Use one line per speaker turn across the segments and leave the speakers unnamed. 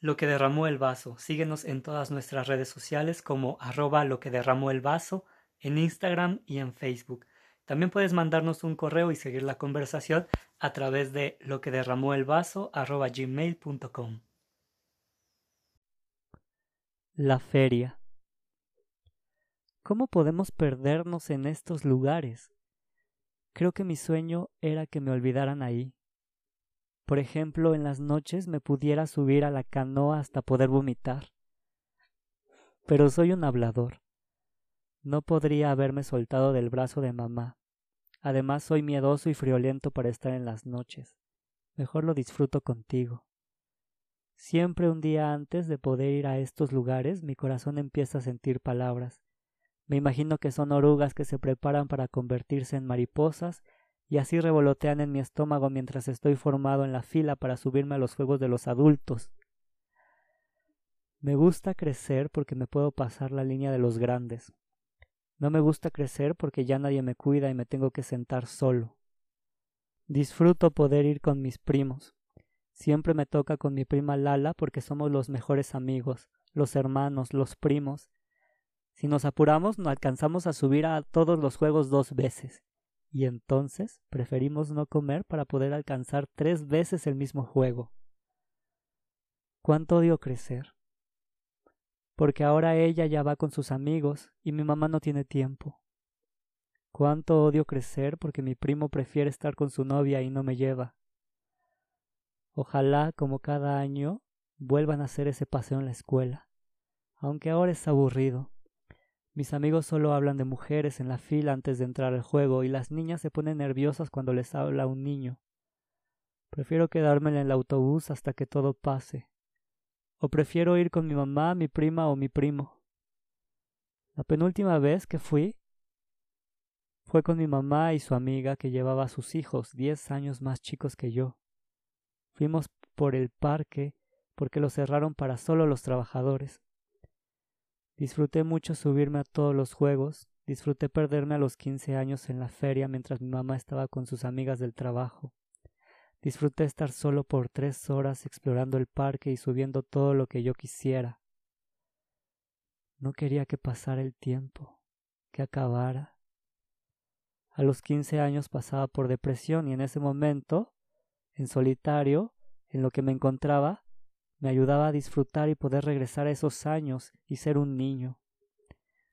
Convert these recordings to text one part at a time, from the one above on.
Lo que derramó el vaso. Síguenos en todas nuestras redes sociales como arroba lo que derramó el vaso en Instagram y en Facebook. También puedes mandarnos un correo y seguir la conversación a través de lo que derramó el vaso. La feria. ¿Cómo podemos perdernos en estos lugares? Creo que mi sueño era que me olvidaran ahí. Por ejemplo, en las noches me pudiera subir a la canoa hasta poder vomitar. Pero soy un hablador. No podría haberme soltado del brazo de mamá. Además soy miedoso y friolento para estar en las noches. Mejor lo disfruto contigo. Siempre un día antes de poder ir a estos lugares mi corazón empieza a sentir palabras. Me imagino que son orugas que se preparan para convertirse en mariposas y así revolotean en mi estómago mientras estoy formado en la fila para subirme a los juegos de los adultos. Me gusta crecer porque me puedo pasar la línea de los grandes. No me gusta crecer porque ya nadie me cuida y me tengo que sentar solo. Disfruto poder ir con mis primos. Siempre me toca con mi prima Lala porque somos los mejores amigos, los hermanos, los primos. Si nos apuramos, no alcanzamos a subir a todos los juegos dos veces y entonces preferimos no comer para poder alcanzar tres veces el mismo juego. ¿Cuánto odio crecer? Porque ahora ella ya va con sus amigos y mi mamá no tiene tiempo. Cuánto odio crecer porque mi primo prefiere estar con su novia y no me lleva. Ojalá, como cada año, vuelvan a hacer ese paseo en la escuela, aunque ahora es aburrido. Mis amigos solo hablan de mujeres en la fila antes de entrar al juego y las niñas se ponen nerviosas cuando les habla un niño. Prefiero quedarme en el autobús hasta que todo pase. O prefiero ir con mi mamá, mi prima o mi primo. La penúltima vez que fui fue con mi mamá y su amiga que llevaba a sus hijos, diez años más chicos que yo. Fuimos por el parque porque lo cerraron para solo los trabajadores. Disfruté mucho subirme a todos los juegos, disfruté perderme a los quince años en la feria mientras mi mamá estaba con sus amigas del trabajo. Disfruté estar solo por tres horas explorando el parque y subiendo todo lo que yo quisiera. No quería que pasara el tiempo, que acabara. A los quince años pasaba por depresión y en ese momento, en solitario, en lo que me encontraba, me ayudaba a disfrutar y poder regresar a esos años y ser un niño.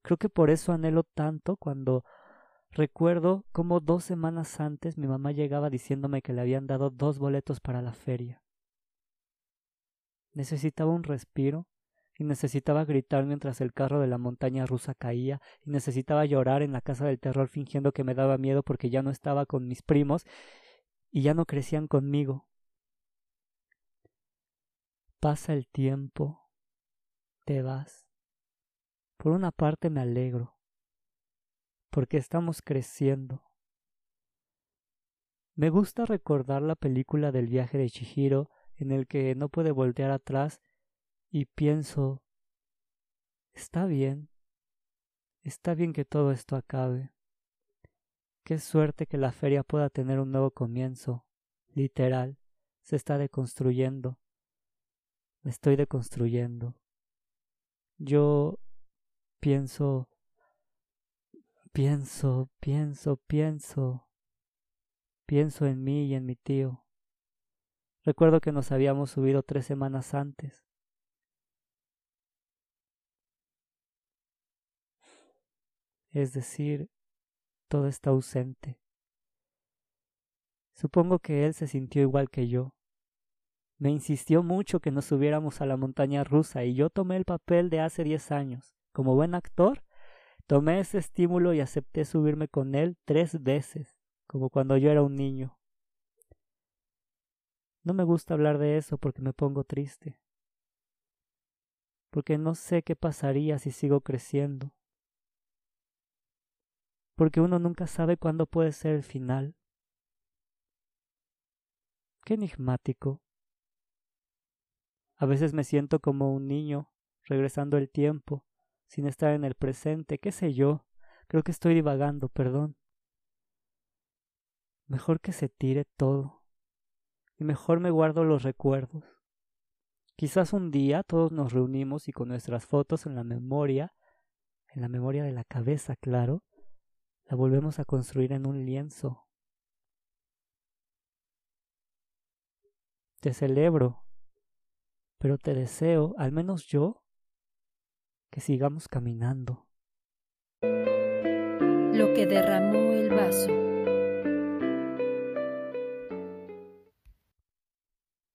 Creo que por eso anhelo tanto cuando recuerdo cómo dos semanas antes mi mamá llegaba diciéndome que le habían dado dos boletos para la feria. Necesitaba un respiro y necesitaba gritar mientras el carro de la montaña rusa caía y necesitaba llorar en la casa del terror fingiendo que me daba miedo porque ya no estaba con mis primos y ya no crecían conmigo. Pasa el tiempo, te vas. Por una parte me alegro, porque estamos creciendo. Me gusta recordar la película del viaje de Chihiro en el que no puede voltear atrás y pienso, está bien, está bien que todo esto acabe. Qué suerte que la feria pueda tener un nuevo comienzo, literal, se está deconstruyendo estoy deconstruyendo. Yo pienso, pienso, pienso, pienso, pienso en mí y en mi tío. Recuerdo que nos habíamos subido tres semanas antes. Es decir, todo está ausente. Supongo que él se sintió igual que yo. Me insistió mucho que nos subiéramos a la montaña rusa y yo tomé el papel de hace diez años. Como buen actor, tomé ese estímulo y acepté subirme con él tres veces, como cuando yo era un niño. No me gusta hablar de eso porque me pongo triste, porque no sé qué pasaría si sigo creciendo, porque uno nunca sabe cuándo puede ser el final. Qué enigmático. A veces me siento como un niño, regresando el tiempo, sin estar en el presente, qué sé yo. Creo que estoy divagando, perdón. Mejor que se tire todo. Y mejor me guardo los recuerdos. Quizás un día todos nos reunimos y con nuestras fotos en la memoria, en la memoria de la cabeza, claro, la volvemos a construir en un lienzo. Te celebro pero te deseo, al menos yo, que sigamos caminando.
Lo que derramó el vaso.